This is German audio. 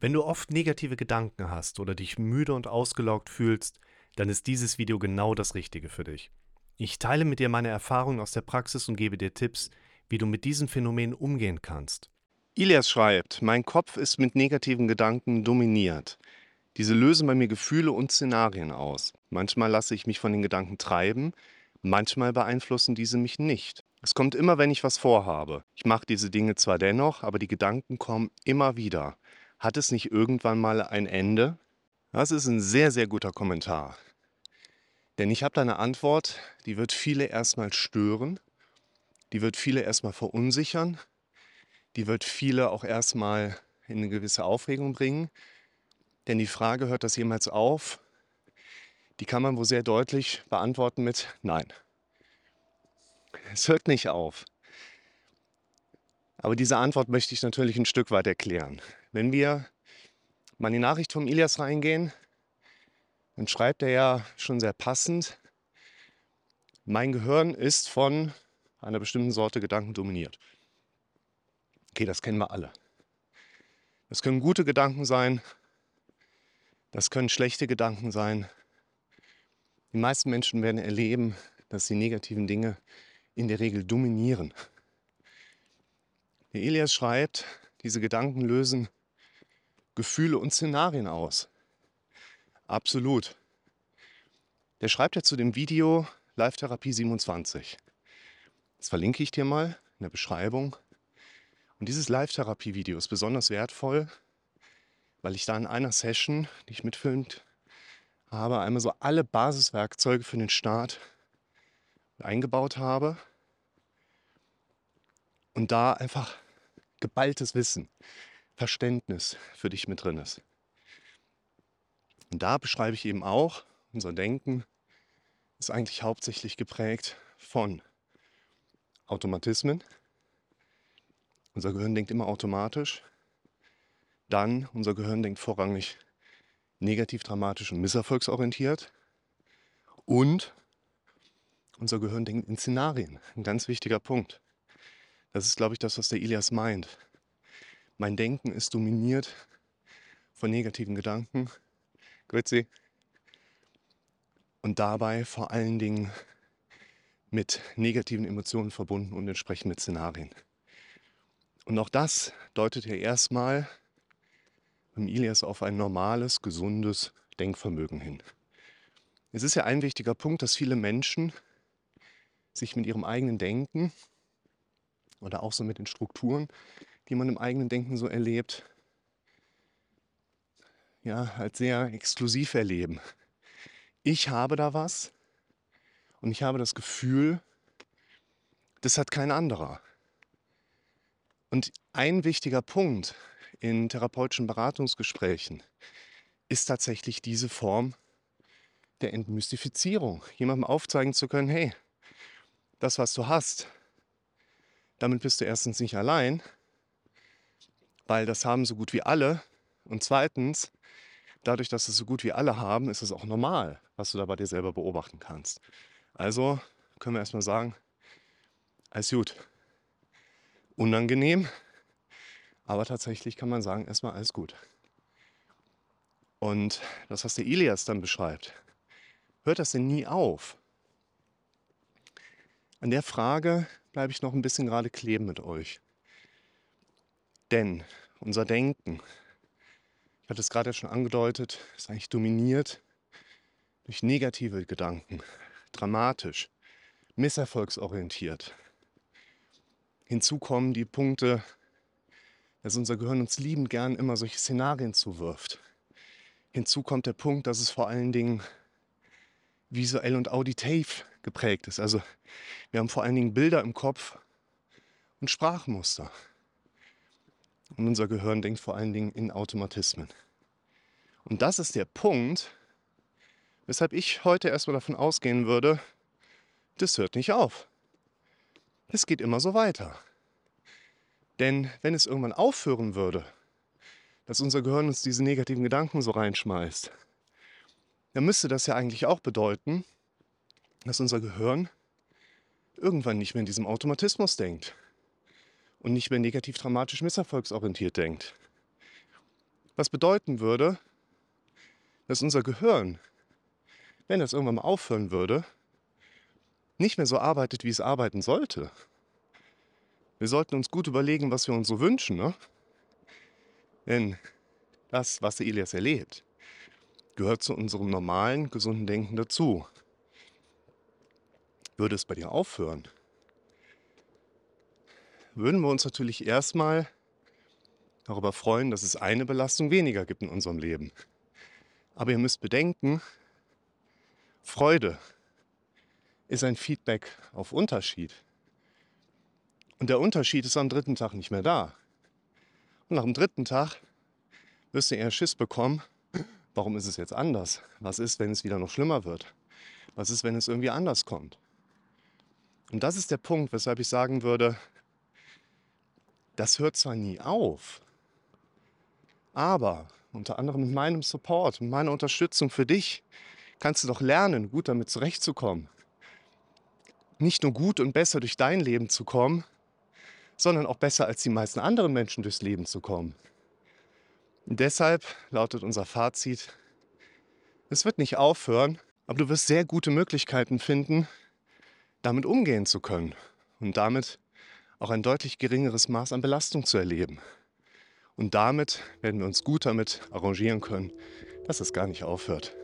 Wenn du oft negative Gedanken hast oder dich müde und ausgelaugt fühlst, dann ist dieses Video genau das Richtige für dich. Ich teile mit dir meine Erfahrungen aus der Praxis und gebe dir Tipps, wie du mit diesem Phänomen umgehen kannst. Ilias schreibt, mein Kopf ist mit negativen Gedanken dominiert. Diese lösen bei mir Gefühle und Szenarien aus. Manchmal lasse ich mich von den Gedanken treiben, manchmal beeinflussen diese mich nicht. Es kommt immer, wenn ich was vorhabe. Ich mache diese Dinge zwar dennoch, aber die Gedanken kommen immer wieder. Hat es nicht irgendwann mal ein Ende? Das ist ein sehr, sehr guter Kommentar. Denn ich habe da eine Antwort, die wird viele erstmal stören, die wird viele erstmal verunsichern, die wird viele auch erstmal in eine gewisse Aufregung bringen. Denn die Frage, hört das jemals auf? Die kann man wohl sehr deutlich beantworten mit Nein. Es hört nicht auf. Aber diese Antwort möchte ich natürlich ein Stück weit erklären. Wenn wir mal in die Nachricht vom Ilias reingehen, dann schreibt er ja schon sehr passend, mein Gehirn ist von einer bestimmten Sorte Gedanken dominiert. Okay, das kennen wir alle. Das können gute Gedanken sein, das können schlechte Gedanken sein. Die meisten Menschen werden erleben, dass die negativen Dinge in der Regel dominieren. Der Elias schreibt, diese Gedanken lösen Gefühle und Szenarien aus. Absolut. Der schreibt ja zu dem Video Live Therapie 27. Das verlinke ich dir mal in der Beschreibung. Und dieses Live-Therapie-Video ist besonders wertvoll, weil ich da in einer Session, die ich mitfilmt habe, einmal so alle Basiswerkzeuge für den Start eingebaut habe und da einfach geballtes Wissen, Verständnis für dich mit drin ist. Und da beschreibe ich eben auch, unser Denken ist eigentlich hauptsächlich geprägt von Automatismen. Unser Gehirn denkt immer automatisch. Dann, unser Gehirn denkt vorrangig negativ, dramatisch und misserfolgsorientiert. Und unser Gehirn denkt in Szenarien. Ein ganz wichtiger Punkt. Das ist, glaube ich, das, was der Ilias meint. Mein Denken ist dominiert von negativen Gedanken. Grüezi. Und dabei vor allen Dingen mit negativen Emotionen verbunden und entsprechend mit Szenarien. Und auch das deutet ja erstmal beim Ilias auf ein normales, gesundes Denkvermögen hin. Es ist ja ein wichtiger Punkt, dass viele Menschen sich mit ihrem eigenen Denken oder auch so mit den Strukturen, die man im eigenen Denken so erlebt, ja, als sehr exklusiv erleben. Ich habe da was und ich habe das Gefühl, das hat kein anderer. Und ein wichtiger Punkt in therapeutischen Beratungsgesprächen ist tatsächlich diese Form der Entmystifizierung. Jemandem aufzeigen zu können, hey, das, was du hast, damit bist du erstens nicht allein, weil das haben so gut wie alle. Und zweitens, dadurch, dass es so gut wie alle haben, ist es auch normal, was du da bei dir selber beobachten kannst. Also können wir erstmal sagen, alles gut. Unangenehm, aber tatsächlich kann man sagen, erstmal alles gut. Und das, was der Ilias dann beschreibt, hört das denn nie auf? An der Frage bleibe ich noch ein bisschen gerade kleben mit euch. Denn unser Denken, ich hatte es gerade schon angedeutet, ist eigentlich dominiert durch negative Gedanken, dramatisch, misserfolgsorientiert. Hinzu kommen die Punkte, dass unser Gehirn uns liebend gern immer solche Szenarien zuwirft. Hinzu kommt der Punkt, dass es vor allen Dingen visuell und auditiv geprägt ist. Also wir haben vor allen Dingen Bilder im Kopf und Sprachmuster. Und unser Gehirn denkt vor allen Dingen in Automatismen. Und das ist der Punkt, weshalb ich heute erstmal davon ausgehen würde, das hört nicht auf. Es geht immer so weiter. Denn wenn es irgendwann aufhören würde, dass unser Gehirn uns diese negativen Gedanken so reinschmeißt, dann müsste das ja eigentlich auch bedeuten, dass unser Gehirn irgendwann nicht mehr in diesem Automatismus denkt und nicht mehr negativ dramatisch misserfolgsorientiert denkt. Was bedeuten würde, dass unser Gehirn, wenn es irgendwann mal aufhören würde, nicht mehr so arbeitet, wie es arbeiten sollte. Wir sollten uns gut überlegen, was wir uns so wünschen. Ne? Denn das, was der Elias erlebt, gehört zu unserem normalen, gesunden Denken dazu. Würde es bei dir aufhören, würden wir uns natürlich erstmal darüber freuen, dass es eine Belastung weniger gibt in unserem Leben. Aber ihr müsst bedenken, Freude ist ein Feedback auf Unterschied. Und der Unterschied ist am dritten Tag nicht mehr da. Und nach dem dritten Tag wirst du eher Schiss bekommen, warum ist es jetzt anders? Was ist, wenn es wieder noch schlimmer wird? Was ist, wenn es irgendwie anders kommt? Und das ist der Punkt, weshalb ich sagen würde, das hört zwar nie auf, aber unter anderem mit meinem Support, mit meiner Unterstützung für dich, kannst du doch lernen, gut damit zurechtzukommen. Nicht nur gut und besser durch dein Leben zu kommen, sondern auch besser als die meisten anderen Menschen durchs Leben zu kommen. Deshalb lautet unser Fazit, es wird nicht aufhören, aber du wirst sehr gute Möglichkeiten finden, damit umgehen zu können und damit auch ein deutlich geringeres Maß an Belastung zu erleben. Und damit werden wir uns gut damit arrangieren können, dass es gar nicht aufhört.